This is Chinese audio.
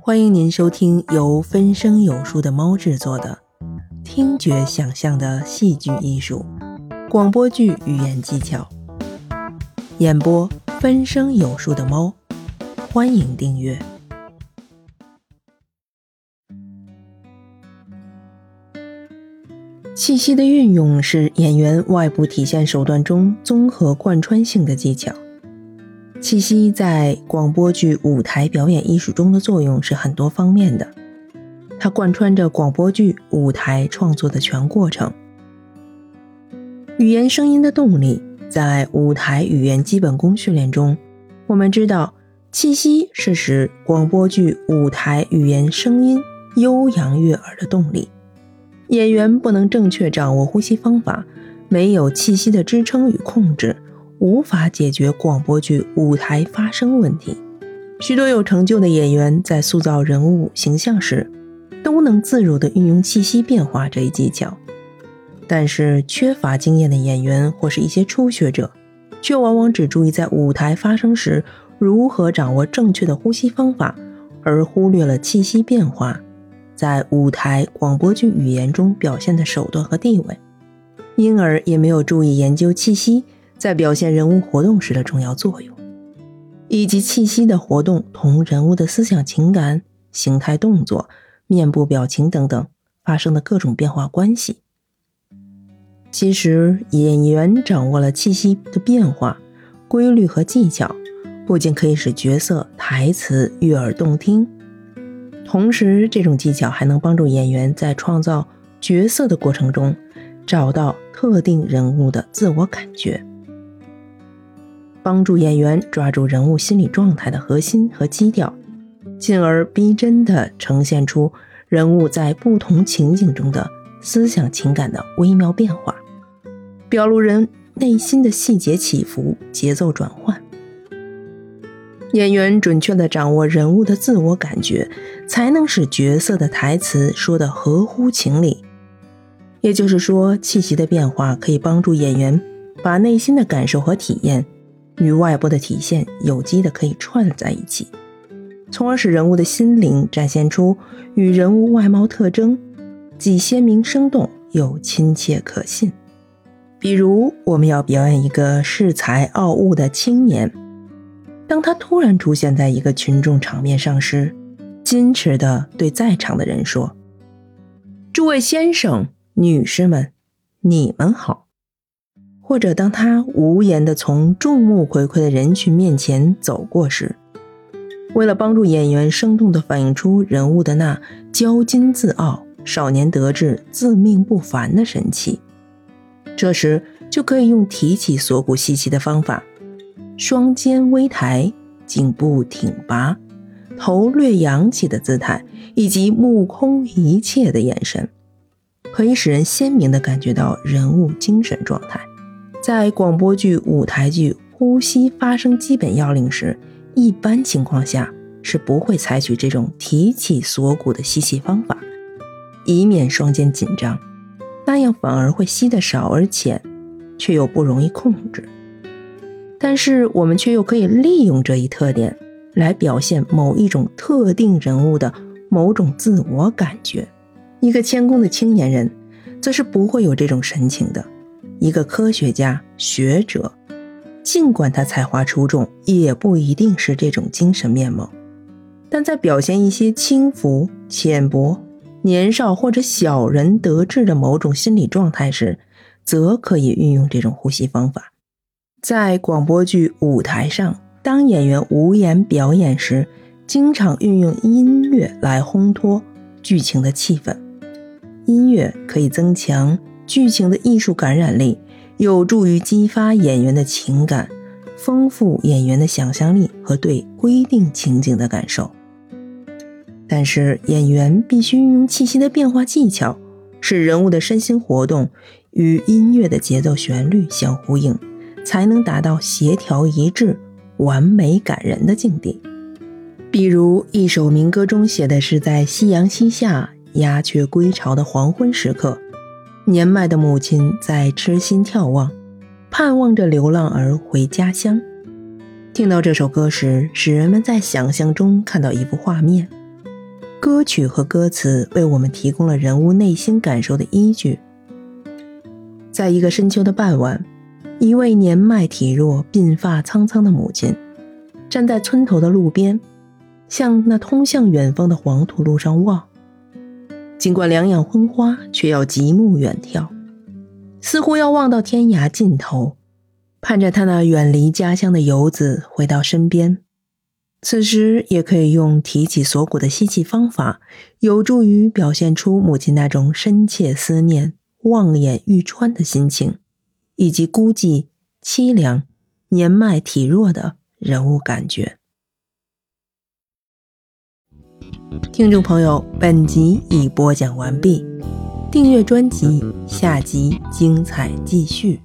欢迎您收听由分声有书的猫制作的听觉想象的戏剧艺术广播剧语言技巧，演播分声有书的猫。欢迎订阅。气息的运用是演员外部体现手段中综合贯穿性的技巧。气息在广播剧舞台表演艺术中的作用是很多方面的，它贯穿着广播剧舞台创作的全过程。语言声音的动力，在舞台语言基本功训练中，我们知道气息是使广播剧舞台语言声音悠扬悦耳的动力。演员不能正确掌握呼吸方法，没有气息的支撑与控制。无法解决广播剧舞台发声问题。许多有成就的演员在塑造人物形象时，都能自如地运用气息变化这一技巧。但是，缺乏经验的演员或是一些初学者，却往往只注意在舞台发声时如何掌握正确的呼吸方法，而忽略了气息变化在舞台广播剧语言中表现的手段和地位，因而也没有注意研究气息。在表现人物活动时的重要作用，以及气息的活动同人物的思想情感、形态、动作、面部表情等等发生的各种变化关系。其实，演员掌握了气息的变化规律和技巧，不仅可以使角色台词悦耳动听，同时这种技巧还能帮助演员在创造角色的过程中找到特定人物的自我感觉。帮助演员抓住人物心理状态的核心和基调，进而逼真地呈现出人物在不同情景中的思想情感的微妙变化，表露人内心的细节起伏、节奏转换。演员准确地掌握人物的自我感觉，才能使角色的台词说得合乎情理。也就是说，气息的变化可以帮助演员把内心的感受和体验。与外部的体现有机的可以串在一起，从而使人物的心灵展现出与人物外貌特征既鲜明生动又亲切可信。比如，我们要表演一个恃才傲物的青年，当他突然出现在一个群众场面上时，矜持地对在场的人说：“诸位先生、女士们，你们好。”或者当他无言地从众目睽睽的人群面前走过时，为了帮助演员生动地反映出人物的那骄矜自傲、少年得志、自命不凡的神气，这时就可以用提起锁骨吸气的方法，双肩微抬、颈部挺拔、头略扬起的姿态，以及目空一切的眼神，可以使人鲜明地感觉到人物精神状态。在广播剧、舞台剧呼吸发声基本要领时，一般情况下是不会采取这种提起锁骨的吸气方法，以免双肩紧张，那样反而会吸得少而浅，却又不容易控制。但是我们却又可以利用这一特点来表现某一种特定人物的某种自我感觉。一个谦恭的青年人，则是不会有这种神情的。一个科学家、学者，尽管他才华出众，也不一定是这种精神面貌。但在表现一些轻浮、浅薄、年少或者小人得志的某种心理状态时，则可以运用这种呼吸方法。在广播剧舞台上，当演员无言表演时，经常运用音乐来烘托剧情的气氛。音乐可以增强。剧情的艺术感染力有助于激发演员的情感，丰富演员的想象力和对规定情景的感受。但是，演员必须运用气息的变化技巧，使人物的身心活动与音乐的节奏旋律相呼应，才能达到协调一致、完美感人的境地。比如，一首民歌中写的是在夕阳西下、鸦雀归巢的黄昏时刻。年迈的母亲在痴心眺望，盼望着流浪儿回家乡。听到这首歌时，使人们在想象中看到一幅画面：歌曲和歌词为我们提供了人物内心感受的依据。在一个深秋的傍晚，一位年迈体弱、鬓发苍苍的母亲，站在村头的路边，向那通向远方的黄土路上望。尽管两眼昏花，却要极目远眺，似乎要望到天涯尽头，盼着他那远离家乡的游子回到身边。此时也可以用提起锁骨的吸气方法，有助于表现出母亲那种深切思念、望眼欲穿的心情，以及孤寂、凄凉、年迈体弱的人物感觉。听众朋友，本集已播讲完毕，订阅专辑，下集精彩继续。